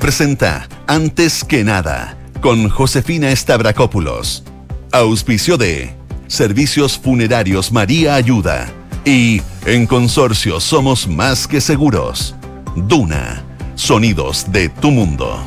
Presenta Antes que nada con Josefina Stavrakopoulos. Auspicio de Servicios Funerarios María Ayuda y En Consorcio Somos Más que Seguros. Duna. Sonidos de tu mundo.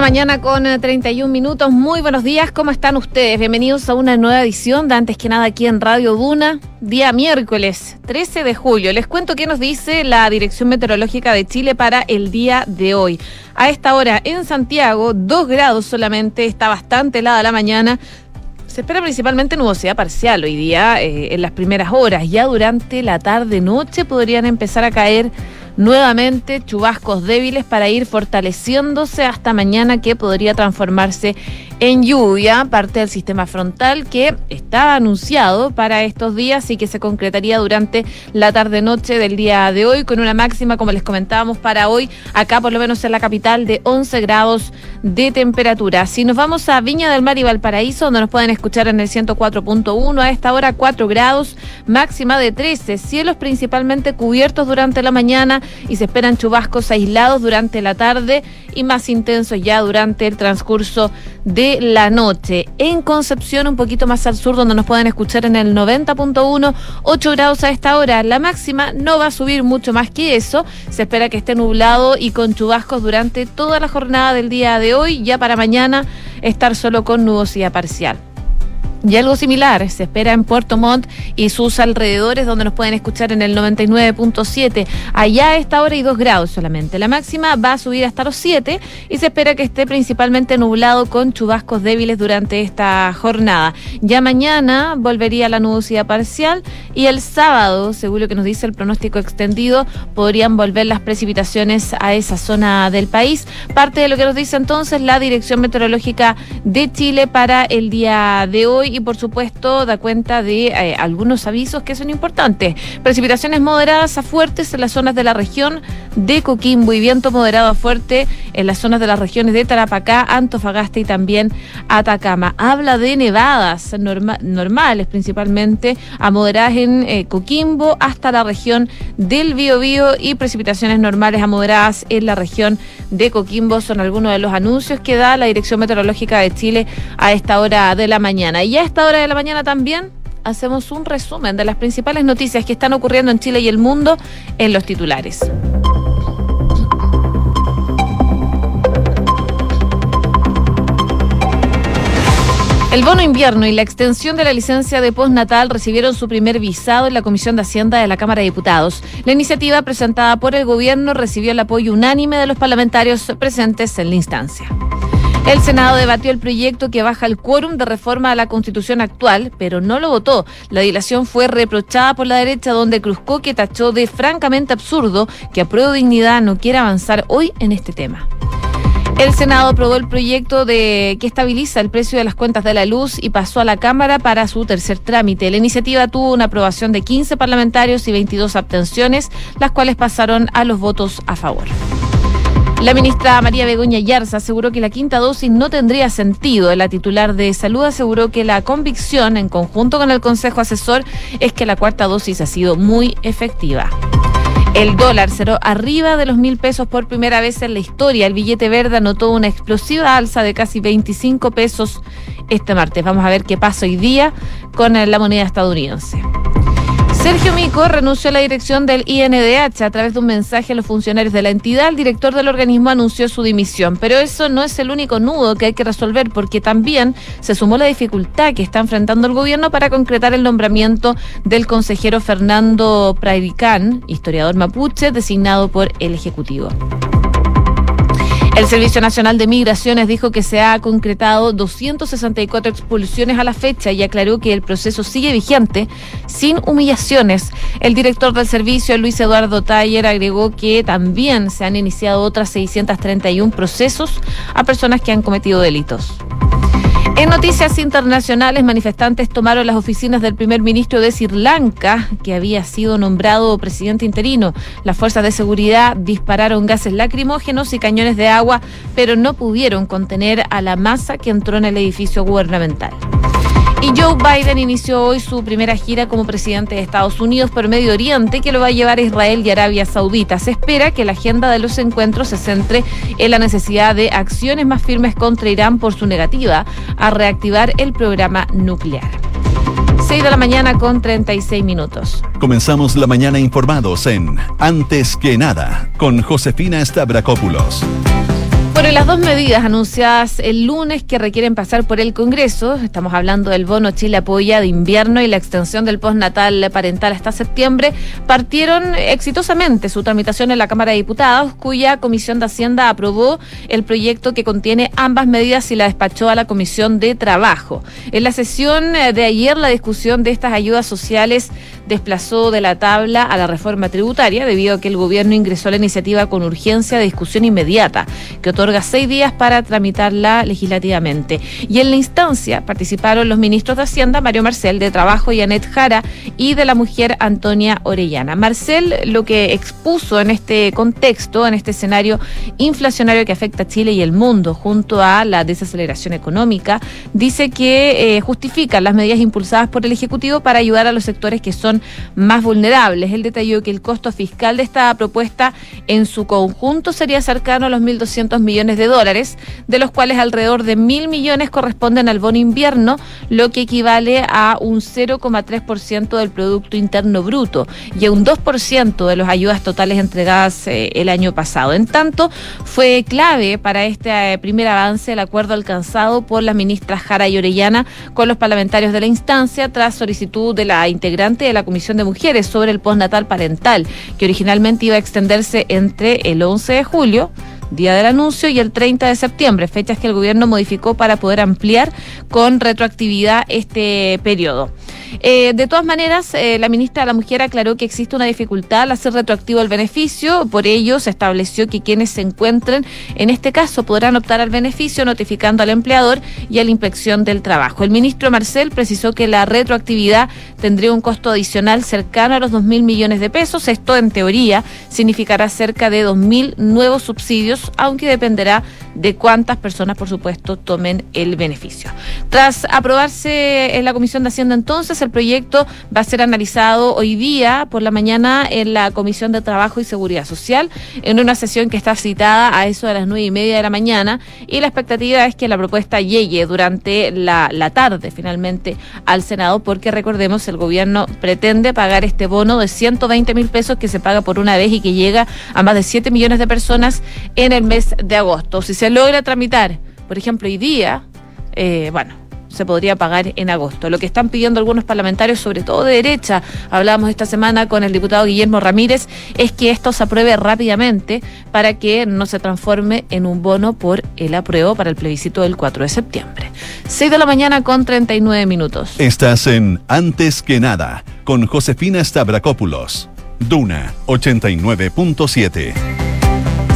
Mañana con 31 minutos. Muy buenos días, ¿cómo están ustedes? Bienvenidos a una nueva edición de Antes que nada aquí en Radio Duna, día miércoles 13 de julio. Les cuento qué nos dice la Dirección Meteorológica de Chile para el día de hoy. A esta hora en Santiago, 2 grados solamente, está bastante helada la mañana. Se espera principalmente nubosidad parcial hoy día eh, en las primeras horas. Ya durante la tarde-noche podrían empezar a caer nuevamente chubascos débiles para ir fortaleciéndose hasta mañana que podría transformarse en lluvia, parte del sistema frontal que está anunciado para estos días y que se concretaría durante la tarde-noche del día de hoy, con una máxima, como les comentábamos, para hoy, acá por lo menos en la capital, de 11 grados de temperatura. Si nos vamos a Viña del Mar y Valparaíso, donde nos pueden escuchar en el 104.1, a esta hora 4 grados, máxima de 13, cielos principalmente cubiertos durante la mañana y se esperan chubascos aislados durante la tarde y más intensos ya durante el transcurso de la noche. En Concepción, un poquito más al sur, donde nos pueden escuchar en el 90.1, 8 grados a esta hora. La máxima no va a subir mucho más que eso. Se espera que esté nublado y con chubascos durante toda la jornada del día de hoy. Ya para mañana estar solo con nubosidad parcial. Y algo similar se espera en Puerto Montt y sus alrededores, donde nos pueden escuchar en el 99.7. Allá a esta hora y 2 grados solamente. La máxima va a subir hasta los 7 y se espera que esté principalmente nublado con chubascos débiles durante esta jornada. Ya mañana volvería la nubosidad parcial y el sábado, según lo que nos dice el pronóstico extendido, podrían volver las precipitaciones a esa zona del país. Parte de lo que nos dice entonces la Dirección Meteorológica de Chile para el día de hoy y por supuesto da cuenta de eh, algunos avisos que son importantes. Precipitaciones moderadas a fuertes en las zonas de la región de Coquimbo y viento moderado a fuerte en las zonas de las regiones de Tarapacá, Antofagasta y también Atacama. Habla de nevadas normales principalmente a moderadas en eh, Coquimbo hasta la región del Biobío y precipitaciones normales a moderadas en la región de Coquimbo son algunos de los anuncios que da la Dirección Meteorológica de Chile a esta hora de la mañana. Y a esta hora de la mañana también hacemos un resumen de las principales noticias que están ocurriendo en Chile y el mundo en los titulares. El bono invierno y la extensión de la licencia de postnatal recibieron su primer visado en la Comisión de Hacienda de la Cámara de Diputados. La iniciativa presentada por el gobierno recibió el apoyo unánime de los parlamentarios presentes en la instancia. El Senado debatió el proyecto que baja el quórum de reforma a la Constitución actual, pero no lo votó. La dilación fue reprochada por la derecha, donde que tachó de francamente absurdo que Apruebo Dignidad no quiera avanzar hoy en este tema. El Senado aprobó el proyecto de que estabiliza el precio de las cuentas de la luz y pasó a la Cámara para su tercer trámite. La iniciativa tuvo una aprobación de 15 parlamentarios y 22 abstenciones, las cuales pasaron a los votos a favor. La ministra María Begoña Yarza aseguró que la quinta dosis no tendría sentido. La titular de salud aseguró que la convicción, en conjunto con el Consejo Asesor, es que la cuarta dosis ha sido muy efectiva. El dólar cerró arriba de los mil pesos por primera vez en la historia. El billete verde anotó una explosiva alza de casi 25 pesos este martes. Vamos a ver qué pasa hoy día con la moneda estadounidense. Sergio Mico renunció a la dirección del INDH a través de un mensaje a los funcionarios de la entidad. El director del organismo anunció su dimisión, pero eso no es el único nudo que hay que resolver porque también se sumó la dificultad que está enfrentando el gobierno para concretar el nombramiento del consejero Fernando Prairicán, historiador mapuche, designado por el Ejecutivo. El Servicio Nacional de Migraciones dijo que se ha concretado 264 expulsiones a la fecha y aclaró que el proceso sigue vigente sin humillaciones. El director del servicio, Luis Eduardo Taller, agregó que también se han iniciado otras 631 procesos a personas que han cometido delitos. En noticias internacionales, manifestantes tomaron las oficinas del primer ministro de Sri Lanka, que había sido nombrado presidente interino. Las fuerzas de seguridad dispararon gases lacrimógenos y cañones de agua, pero no pudieron contener a la masa que entró en el edificio gubernamental. Y Joe Biden inició hoy su primera gira como presidente de Estados Unidos por Medio Oriente, que lo va a llevar a Israel y Arabia Saudita. Se espera que la agenda de los encuentros se centre en la necesidad de acciones más firmes contra Irán por su negativa a reactivar el programa nuclear. 6 de la mañana con 36 minutos. Comenzamos la mañana informados en Antes que nada con Josefina Stavrakopoulos. Bueno, las dos medidas anunciadas el lunes que requieren pasar por el Congreso, estamos hablando del bono Chile Apoya de invierno y la extensión del postnatal parental hasta septiembre, partieron exitosamente su tramitación en la Cámara de Diputados, cuya Comisión de Hacienda aprobó el proyecto que contiene ambas medidas y la despachó a la Comisión de Trabajo. En la sesión de ayer, la discusión de estas ayudas sociales desplazó de la tabla a la reforma tributaria debido a que el gobierno ingresó la iniciativa con urgencia de discusión inmediata, que otorga seis días para tramitarla legislativamente. Y en la instancia participaron los ministros de Hacienda, Mario Marcel, de Trabajo, y Anet Jara, y de la mujer Antonia Orellana. Marcel lo que expuso en este contexto, en este escenario inflacionario que afecta a Chile y el mundo, junto a la desaceleración económica, dice que eh, justifican las medidas impulsadas por el Ejecutivo para ayudar a los sectores que son más vulnerables. Él detalló que el costo fiscal de esta propuesta en su conjunto sería cercano a los 1.200 millones de dólares, de los cuales alrededor de mil millones corresponden al bono invierno, lo que equivale a un 0,3% del Producto Interno Bruto y a un 2% de las ayudas totales entregadas eh, el año pasado. En tanto, fue clave para este eh, primer avance el acuerdo alcanzado por la ministra Jara y Orellana con los parlamentarios de la instancia tras solicitud de la integrante de la Comisión de Mujeres sobre el postnatal parental, que originalmente iba a extenderse entre el 11 de julio día del anuncio, y el 30 de septiembre, fechas que el gobierno modificó para poder ampliar con retroactividad este periodo. Eh, de todas maneras, eh, la ministra de la Mujer aclaró que existe una dificultad al hacer retroactivo el beneficio, por ello se estableció que quienes se encuentren en este caso podrán optar al beneficio notificando al empleador y a la inspección del trabajo. El ministro Marcel precisó que la retroactividad tendría un costo adicional cercano a los 2 mil millones de pesos. Esto, en teoría, significará cerca de 2 mil nuevos subsidios, aunque dependerá de cuántas personas, por supuesto, tomen el beneficio. Tras aprobarse en la Comisión de Hacienda entonces, el proyecto va a ser analizado hoy día por la mañana en la Comisión de Trabajo y Seguridad Social, en una sesión que está citada a eso de las nueve y media de la mañana, y la expectativa es que la propuesta llegue durante la, tarde finalmente al Senado, porque recordemos, el gobierno pretende pagar este bono de 120 mil pesos que se paga por una vez y que llega a más de 7 millones de personas en el mes de agosto. Si se logra tramitar, por ejemplo, hoy día, eh, bueno, se podría pagar en agosto. Lo que están pidiendo algunos parlamentarios, sobre todo de derecha, hablábamos esta semana con el diputado Guillermo Ramírez, es que esto se apruebe rápidamente para que no se transforme en un bono por el apruebo para el plebiscito del 4 de septiembre. 6 de la mañana con 39 minutos. Estás en Antes que nada con Josefina Stavrakopoulos. Duna 89.7.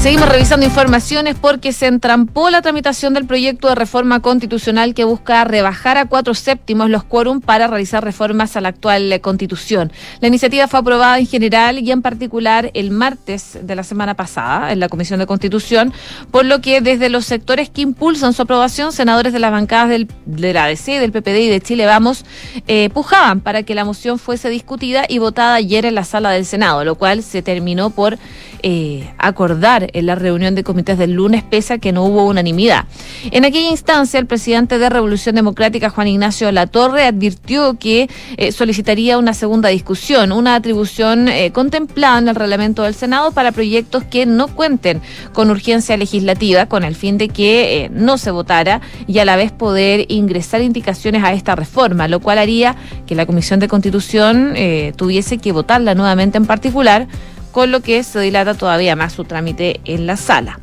Seguimos revisando informaciones porque se entrampó la tramitación del proyecto de reforma constitucional que busca rebajar a cuatro séptimos los quórum para realizar reformas a la actual constitución. La iniciativa fue aprobada en general y en particular el martes de la semana pasada en la Comisión de Constitución, por lo que desde los sectores que impulsan su aprobación, senadores de las bancadas del, de la ADC, del PPD y de Chile Vamos, eh, pujaban para que la moción fuese discutida y votada ayer en la sala del Senado, lo cual se terminó por eh, acordar en la reunión de comités del lunes, pese a que no hubo unanimidad. En aquella instancia, el presidente de Revolución Democrática, Juan Ignacio Latorre, advirtió que eh, solicitaría una segunda discusión, una atribución eh, contemplada en el reglamento del Senado para proyectos que no cuenten con urgencia legislativa, con el fin de que eh, no se votara y a la vez poder ingresar indicaciones a esta reforma, lo cual haría que la Comisión de Constitución tuviese que votarla nuevamente en particular con lo que se dilata todavía más su trámite en la sala.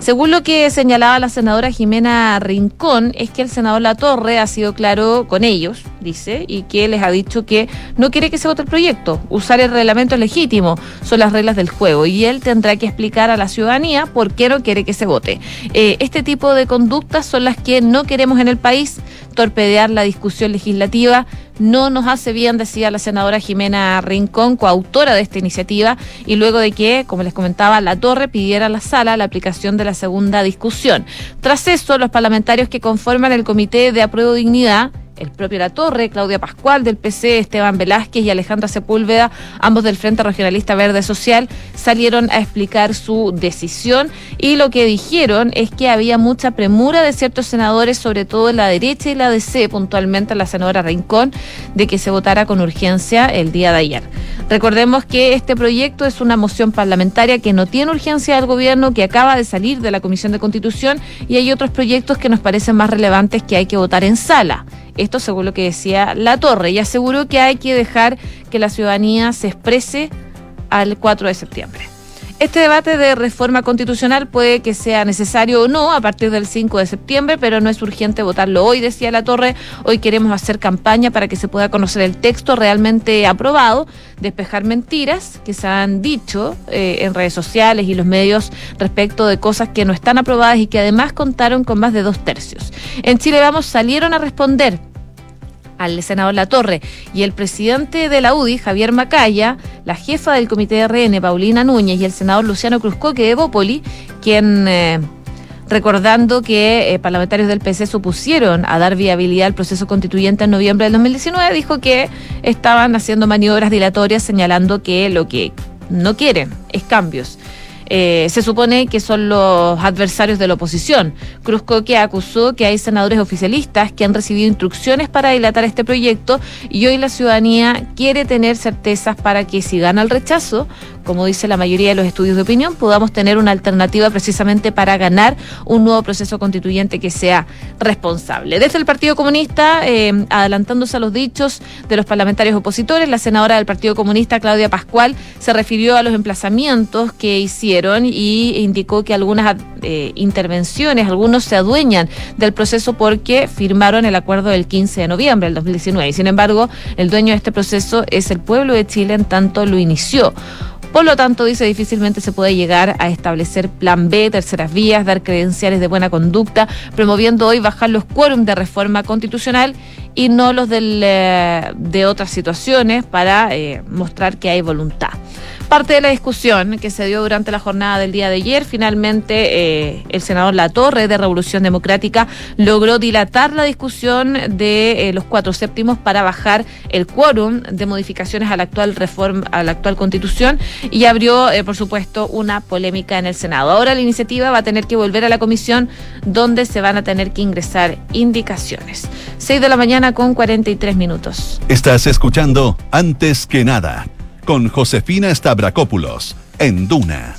Según lo que señalaba la senadora Jimena Rincón, es que el senador Latorre ha sido claro con ellos, dice, y que les ha dicho que no quiere que se vote el proyecto. Usar el reglamento es legítimo, son las reglas del juego, y él tendrá que explicar a la ciudadanía por qué no quiere que se vote. Eh, este tipo de conductas son las que no queremos en el país, torpedear la discusión legislativa no nos hace bien, decía la senadora Jimena Rincón, coautora de esta iniciativa, y luego de que, como les comentaba, la Torre pidiera a la sala la aplicación de la segunda discusión. Tras eso, los parlamentarios que conforman el Comité de Apruebo Dignidad el propio La Torre, Claudia Pascual del PC, Esteban Velázquez y Alejandra Sepúlveda, ambos del Frente Regionalista Verde Social, salieron a explicar su decisión y lo que dijeron es que había mucha premura de ciertos senadores, sobre todo en la derecha y la DC, puntualmente la senadora Rincón, de que se votara con urgencia el día de ayer. Recordemos que este proyecto es una moción parlamentaria que no tiene urgencia del gobierno, que acaba de salir de la Comisión de Constitución y hay otros proyectos que nos parecen más relevantes que hay que votar en sala. Esto según lo que decía La Torre y aseguró que hay que dejar que la ciudadanía se exprese al 4 de septiembre. Este debate de reforma constitucional puede que sea necesario o no a partir del 5 de septiembre, pero no es urgente votarlo hoy, decía La Torre. Hoy queremos hacer campaña para que se pueda conocer el texto realmente aprobado, despejar mentiras que se han dicho eh, en redes sociales y los medios respecto de cosas que no están aprobadas y que además contaron con más de dos tercios. En Chile Vamos salieron a responder al senador Latorre y el presidente de la UDI, Javier Macaya, la jefa del comité de RN, Paulina Núñez, y el senador Luciano Cruzcoque de Bópoli, quien... Eh, recordando que eh, parlamentarios del PC supusieron a dar viabilidad al proceso constituyente en noviembre del 2019, dijo que estaban haciendo maniobras dilatorias señalando que lo que no quieren es cambios eh, se supone que son los adversarios de la oposición. Cruz Coque acusó que hay senadores oficialistas que han recibido instrucciones para dilatar este proyecto y hoy la ciudadanía quiere tener certezas para que si gana el rechazo, como dice la mayoría de los estudios de opinión, podamos tener una alternativa precisamente para ganar un nuevo proceso constituyente que sea responsable. Desde el Partido Comunista, eh, adelantándose a los dichos de los parlamentarios opositores, la senadora del Partido Comunista, Claudia Pascual, se refirió a los emplazamientos que hicieron y indicó que algunas eh, intervenciones, algunos se adueñan del proceso porque firmaron el acuerdo del 15 de noviembre del 2019. Y sin embargo, el dueño de este proceso es el pueblo de Chile en tanto lo inició. Por lo tanto, dice, difícilmente se puede llegar a establecer plan B, terceras vías, dar credenciales de buena conducta, promoviendo hoy bajar los quórum de reforma constitucional y no los del, eh, de otras situaciones para eh, mostrar que hay voluntad. Parte de la discusión que se dio durante la jornada del día de ayer, finalmente eh, el senador Latorre de Revolución Democrática logró dilatar la discusión de eh, los cuatro séptimos para bajar el quórum de modificaciones a la actual reforma, a la actual constitución y abrió, eh, por supuesto, una polémica en el Senado. Ahora la iniciativa va a tener que volver a la comisión donde se van a tener que ingresar indicaciones. 6 de la mañana con 43 minutos. Estás escuchando Antes que nada con Josefina Stavrakopoulos en Duna.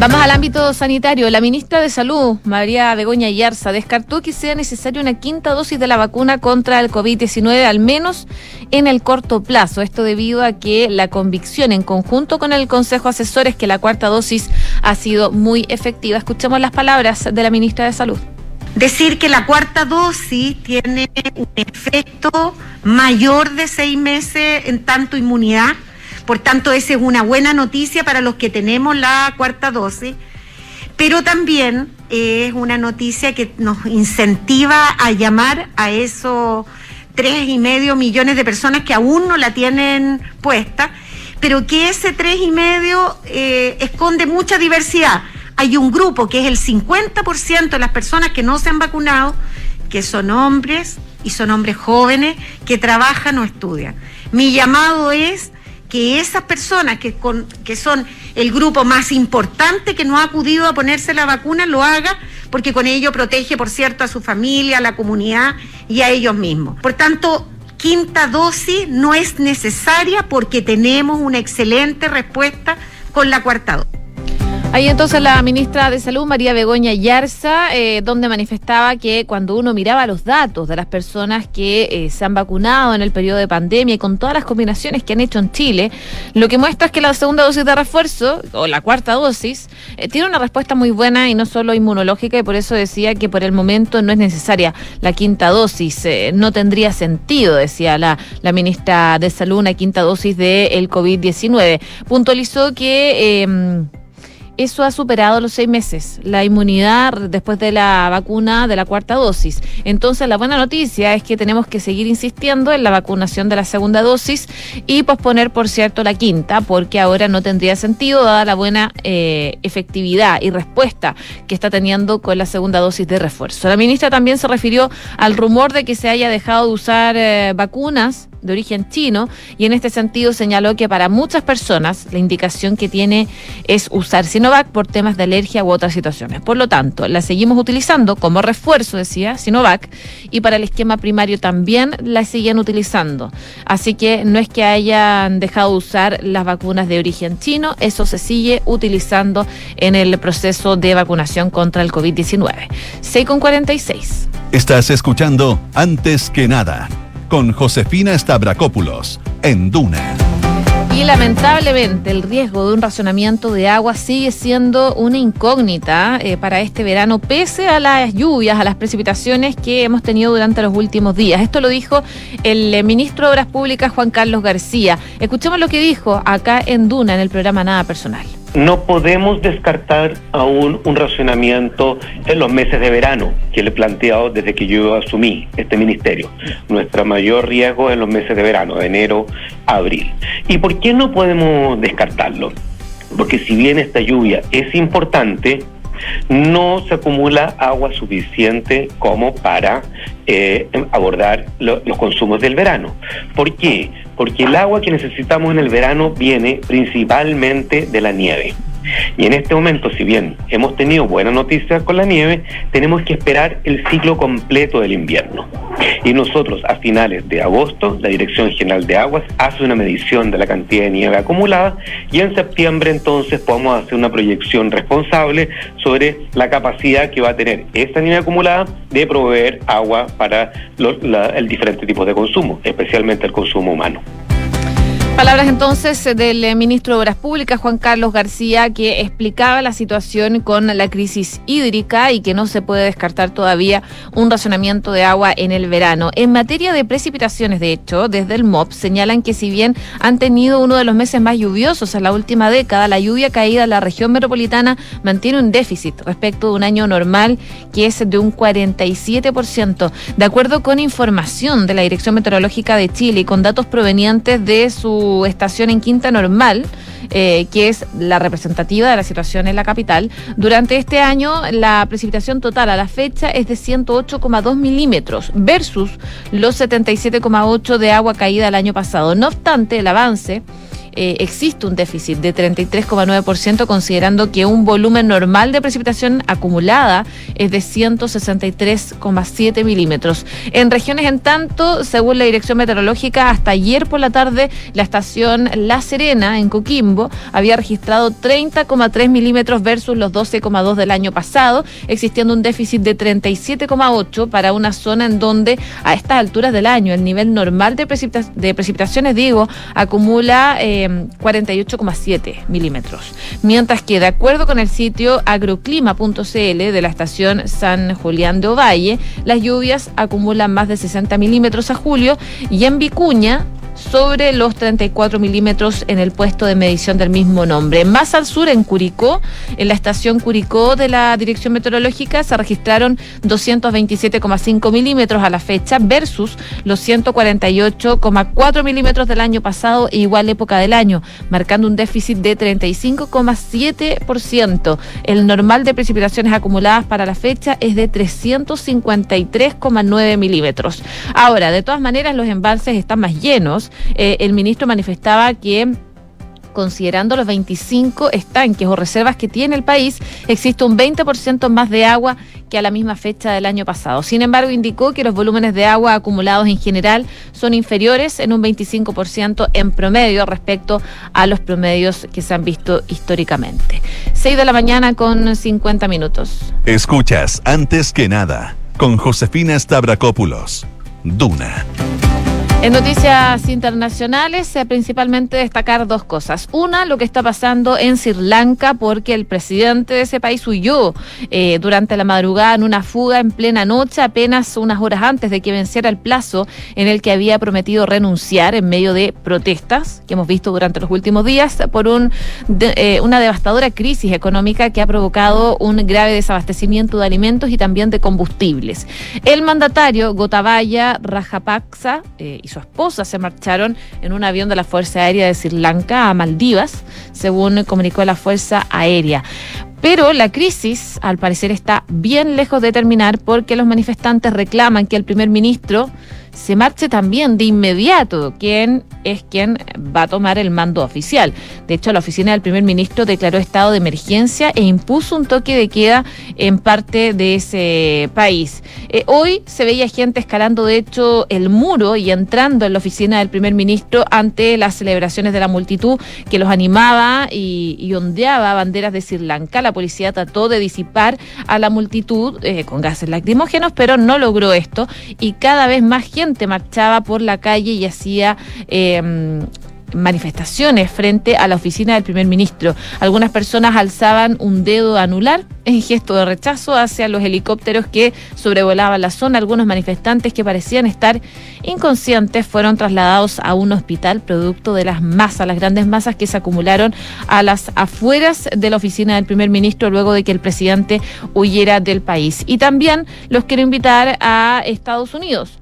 Vamos al ámbito sanitario. La ministra de Salud, María Begoña Yarza, descartó que sea necesaria una quinta dosis de la vacuna contra el COVID-19, al menos en el corto plazo. Esto debido a que la convicción en conjunto con el Consejo Asesor es que la cuarta dosis ha sido muy efectiva. Escuchemos las palabras de la ministra de Salud decir que la cuarta dosis tiene un efecto mayor de seis meses en tanto inmunidad. Por tanto, esa es una buena noticia para los que tenemos la cuarta dosis. Pero también es una noticia que nos incentiva a llamar a esos tres y medio millones de personas que aún no la tienen puesta, pero que ese tres y medio eh, esconde mucha diversidad hay un grupo que es el 50% de las personas que no se han vacunado, que son hombres y son hombres jóvenes que trabajan o estudian. Mi llamado es que esas personas que, son el grupo más importante que no ha acudido a ponerse la vacuna lo haga porque con ello protege, por cierto, a su familia, a la comunidad y a ellos mismos. Por tanto, quinta dosis no es necesaria porque tenemos una excelente respuesta con la cuarta dosis. Ahí entonces la ministra de Salud, María Begoña Yarza, eh, donde manifestaba que cuando uno miraba los datos de las personas que eh, se han vacunado en el periodo de pandemia y con todas las combinaciones que han hecho en Chile, lo que muestra es que la segunda dosis de refuerzo, o la cuarta dosis, eh, tiene una respuesta muy buena y no solo inmunológica, y por eso decía que por el momento no es necesaria la quinta dosis. no tendría sentido, decía la, ministra de Salud, una quinta dosis del COVID-19. Puntualizó que em, eso ha superado los seis meses, la inmunidad después de la vacuna de la cuarta dosis. Entonces, la buena noticia es que tenemos que seguir insistiendo en la vacunación de la segunda dosis y posponer, por cierto, la quinta, porque ahora no tendría sentido, dada la buena eh, efectividad y respuesta que está teniendo con la segunda dosis de refuerzo. La ministra también se refirió al rumor de que se haya dejado de usar eh, vacunas de origen chino y en este sentido señaló que para muchas personas la indicación que tiene es usar Sinovac por temas de alergia u otras situaciones. Por lo tanto, la seguimos utilizando como refuerzo, decía Sinovac, y para el esquema primario también la siguen utilizando. Así que no es que hayan dejado de usar las vacunas de origen chino, eso se sigue utilizando en el proceso de vacunación contra el COVID-19. 6 con 46. Estás escuchando antes que nada con Josefina Stavrakopoulos en Duna. Y lamentablemente el riesgo de un racionamiento de agua sigue siendo una incógnita eh, para este verano, pese a las lluvias, a las precipitaciones que hemos tenido durante los últimos días. Esto lo dijo el eh, ministro de Obras Públicas, Juan Carlos García. Escuchemos lo que dijo acá en Duna, en el programa Nada Personal. No podemos descartar aún un racionamiento en los meses de verano, que le he planteado desde que yo asumí este ministerio. Nuestro mayor riesgo en los meses de verano, de enero a abril. ¿Y por qué no podemos descartarlo? Porque si bien esta lluvia es importante, no se acumula agua suficiente como para eh, abordar los consumos del verano. ¿Por qué? Porque el agua que necesitamos en el verano viene principalmente de la nieve. Y en este momento, si bien hemos tenido buenas noticias con la nieve, tenemos que esperar el ciclo completo del invierno. Y nosotros a finales de agosto, la Dirección General de Aguas hace una medición de la cantidad de nieve acumulada y en septiembre entonces podemos hacer una proyección responsable sobre la capacidad que va a tener esta nieve acumulada de proveer agua para el diferente tipo de consumo, especialmente el consumo humano. Palabras entonces del eh, ministro de Obras Públicas, Juan Carlos García, que explicaba la situación con la crisis hídrica y que no se puede descartar todavía un racionamiento de agua en el verano. En materia de precipitaciones, de hecho, desde el MOP señalan que si bien han tenido uno de los meses más lluviosos en la última década, la lluvia caída en la región metropolitana mantiene un déficit respecto de un año normal que es de un 47%. De acuerdo con información de la Dirección Meteorológica de Chile y con datos provenientes de su estación en Quinta Normal, eh, que es la representativa de la situación en la capital. Durante este año, la precipitación total a la fecha es de 108,2 milímetros versus los 77,8 de agua caída el año pasado. No obstante, el avance eh, existe un déficit de 33,9%, considerando que un volumen normal de precipitación acumulada es de 163,7 milímetros. En regiones, en tanto, según la Dirección Meteorológica, hasta ayer por la tarde, la estación La Serena, en Coquimbo, había registrado 30,3 milímetros versus los 12,2 del año pasado, existiendo un déficit de 37,8 para una zona en donde a estas alturas del año el nivel normal de, precipitaciones, digo, acumula... Eh, 48,7 milímetros. Mientras que, de acuerdo con el sitio agroclima.cl de la estación San Julián de Ovalle, las lluvias acumulan más de 60 milímetros a julio y en Vicuña sobre los 34 milímetros en el puesto de medición del mismo nombre. Más al sur, en Curicó, en la estación Curicó de la Dirección Meteorológica, se registraron 227,5 milímetros a la fecha versus los 148,4 milímetros del año pasado e igual época del año, marcando un déficit de 35,7%. El normal de precipitaciones acumuladas para la fecha es de 353,9 milímetros. Ahora, de todas maneras, los embalses están más llenos eh, el ministro manifestaba que considerando los 25 estanques o reservas que tiene el país, existe un 20% más de agua que a la misma fecha del año pasado. Sin embargo, indicó que los volúmenes de agua acumulados en general son inferiores en un 25% en promedio respecto a los promedios que se han visto históricamente. 6 de la mañana con 50 minutos. Escuchas antes que nada con Josefina Stavrakopoulos. Duna. En noticias internacionales, eh, principalmente destacar dos cosas. Una, lo que está pasando en Sri Lanka, porque el presidente de ese país huyó eh, durante la madrugada en una fuga en plena noche, apenas unas horas antes de que venciera el plazo en el que había prometido renunciar en medio de protestas que hemos visto durante los últimos días por un, eh, una devastadora crisis económica que ha provocado un grave desabastecimiento de alimentos y también de combustibles. El mandatario Gotabaya Rajapaksa y su esposa se marcharon en un avión de la Fuerza Aérea de Sri Lanka a Maldivas, según comunicó la Fuerza Aérea. Pero la crisis, al parecer, está bien lejos de terminar porque los manifestantes reclaman que el primer ministro se marche también de inmediato quien es quien va a tomar el mando oficial. De hecho, la oficina del primer ministro declaró estado de emergencia e impuso un toque de queda en parte de ese país. Eh, hoy se veía gente escalando, de hecho, el muro y entrando en la oficina del primer ministro ante las celebraciones de la multitud que los animaba y, ondeaba banderas de Sri Lanka. La policía trató de disipar a la multitud eh, con gases lacrimógenos, pero no logró esto y cada vez más gente marchaba por la calle y hacía em, manifestaciones frente a la oficina del primer ministro. Algunas personas alzaban un dedo anular en gesto de rechazo hacia los helicópteros que sobrevolaban la zona. Algunos manifestantes que parecían estar inconscientes fueron trasladados a un hospital producto de las masas, las grandes masas que se acumularon a las afueras de la oficina del primer ministro luego de que el presidente huyera del país. Y también los quiero invitar a Estados Unidos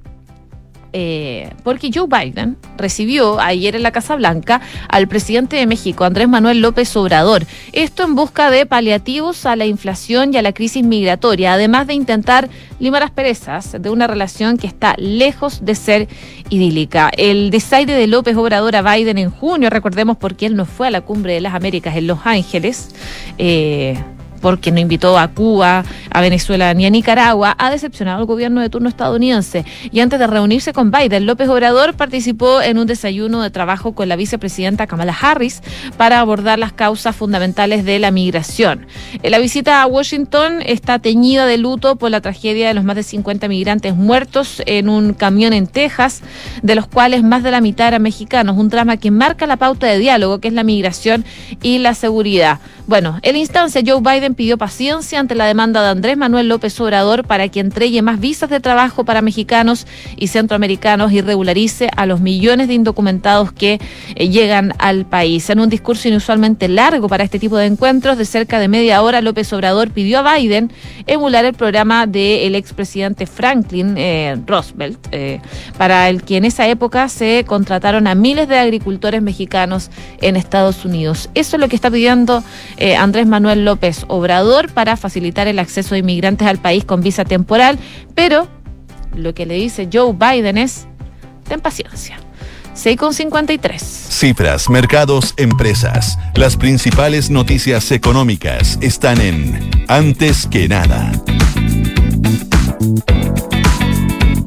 eh, porque Joe Biden recibió ayer en la Casa Blanca al presidente de México, Andrés Manuel López Obrador. Esto en busca de paliativos a la inflación y a la crisis migratoria, además de intentar limar las perezas de una relación que está lejos de ser idílica. El desaire de López Obrador a Biden en junio, recordemos porque él no fue a la cumbre de las Américas en Los Ángeles. Eh, porque no invitó a Cuba, a Venezuela ni a Nicaragua, ha decepcionado al gobierno de turno estadounidense. Y antes de reunirse con Biden, López Obrador participó en un desayuno de trabajo con la vicepresidenta Kamala Harris para abordar las causas fundamentales de la migración. La visita a Washington está teñida de luto por la tragedia de los más de 50 migrantes muertos en un camión en Texas, de los cuales más de la mitad eran mexicanos, un drama que marca la pauta de diálogo, que es la migración y la seguridad. Bueno, en instancia Joe Biden pidió paciencia ante la demanda de Andrés Manuel López Obrador para que entregue más visas de trabajo para mexicanos y centroamericanos y regularice a los millones de indocumentados que eh, llegan al país. En un discurso inusualmente largo para este tipo de encuentros, de cerca de media hora, López Obrador pidió a Biden emular el programa del expresidente Franklin eh, Roosevelt, eh, para el que en esa época se contrataron a miles de agricultores mexicanos en Estados Unidos. Eso es lo que está pidiendo eh, Andrés Manuel López Obrador para facilitar el acceso de inmigrantes al país con visa temporal, pero lo que le dice Joe Biden es, ten paciencia. 6,53. Cifras, mercados, empresas. Las principales noticias económicas están en Antes que nada.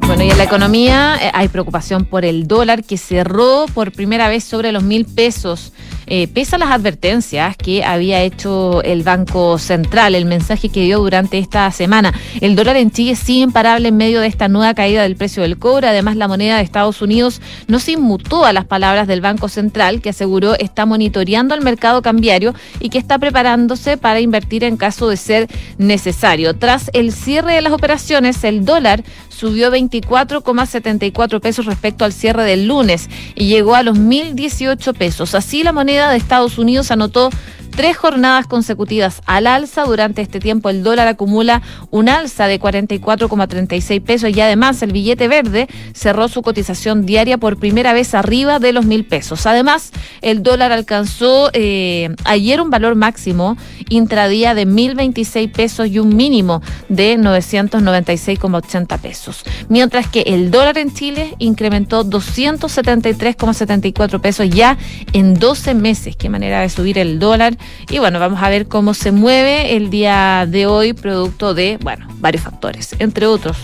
Bueno, y en la economía eh, hay preocupación por el dólar que cerró por primera vez sobre los mil pesos eh, pese a las advertencias que había hecho el Banco Central, el mensaje que dio durante esta semana. El dólar en Chile sigue imparable en medio de esta nueva caída del precio del cobre. Además, la moneda de Estados Unidos no se inmutó a las palabras del Banco Central, que aseguró está monitoreando el mercado cambiario y que está preparándose para invertir en caso de ser necesario. Tras el cierre de las operaciones, el dólar subió 24,74 pesos respecto al cierre del lunes y llegó a los 1.018 pesos. Así la moneda de Estados Unidos anotó tres jornadas consecutivas al alza. Durante este tiempo el dólar acumula un alza de 44,36 pesos y además el billete verde cerró su cotización diaria por primera vez arriba de los mil pesos. Además, el dólar alcanzó eh, ayer un valor máximo intradía de 1.026 pesos y un mínimo de 996,80 pesos. Mientras que el dólar en Chile incrementó 273,74 pesos ya en 12 meses. Qué manera de subir el dólar. Y bueno, vamos a ver cómo se mueve el día de hoy, producto de, bueno, varios factores, entre otros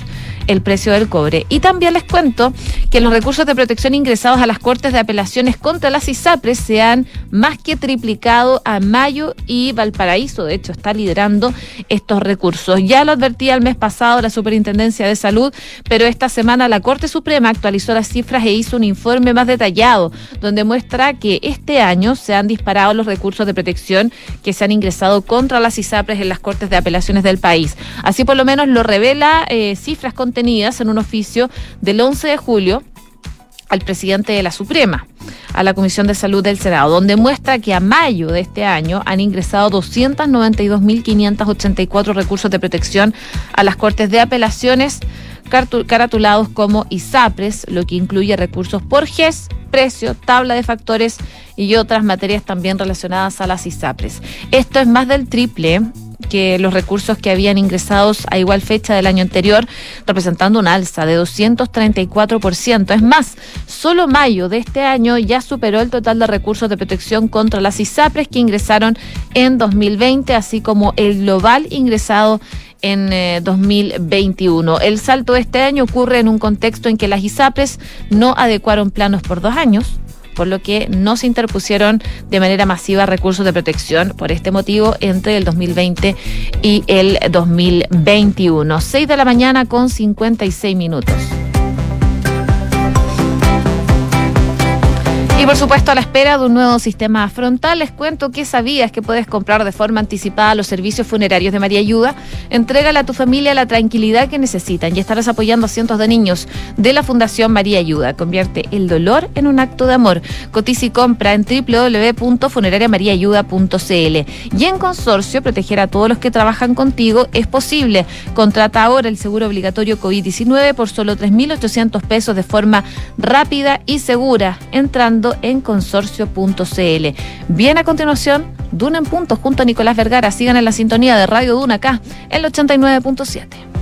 el precio del cobre. Y también les cuento que los recursos de protección ingresados a las Cortes de Apelaciones contra las ISAPRES se han más que triplicado a mayo y Valparaíso, de hecho, está liderando estos recursos. Ya lo advertía el mes pasado la Superintendencia de Salud, pero esta semana la Corte Suprema actualizó las cifras e hizo un informe más detallado, donde muestra que este año se han disparado los recursos de protección que se han ingresado contra las ISAPRES en las Cortes de Apelaciones del país. Así por lo menos lo revela eh, cifras con en un oficio del 11 de julio al presidente de la Suprema, a la Comisión de Salud del Senado, donde muestra que a mayo de este año han ingresado 292.584 recursos de protección a las Cortes de Apelaciones caratulados como ISAPRES, lo que incluye recursos por GES, precio, tabla de factores y otras materias también relacionadas a las ISAPRES. Esto es más del triple que los recursos que habían ingresados a igual fecha del año anterior, representando un alza de 234%. Es más, solo mayo de este año ya superó el total de recursos de protección contra las ISAPRES que ingresaron en 2020, así como el global ingresado en 2021. Eh, el salto de este año ocurre en un contexto en que las ISAPRES no adecuaron planos por dos años, por lo que no se interpusieron de manera masiva recursos de protección por este motivo entre el 2020 y el 2021. 6 de la mañana con 56 minutos. Y por supuesto, a la espera de un nuevo sistema frontal, les cuento que sabías que puedes comprar de forma anticipada los servicios funerarios de María Ayuda. Entrégale a tu familia la tranquilidad que necesitan y estarás apoyando a cientos de niños de la Fundación María Ayuda. Convierte el dolor en un acto de amor. Cotiza y compra en www.funerariamariaayuda.cl. Y en consorcio, proteger a todos los que trabajan contigo es posible. Contrata ahora el seguro obligatorio COVID-19 por solo 3.800 pesos de forma rápida y segura, entrando en consorcio.cl. Bien a continuación, Duna en punto junto a Nicolás Vergara. Sigan en la sintonía de Radio Duna acá, el 89.7.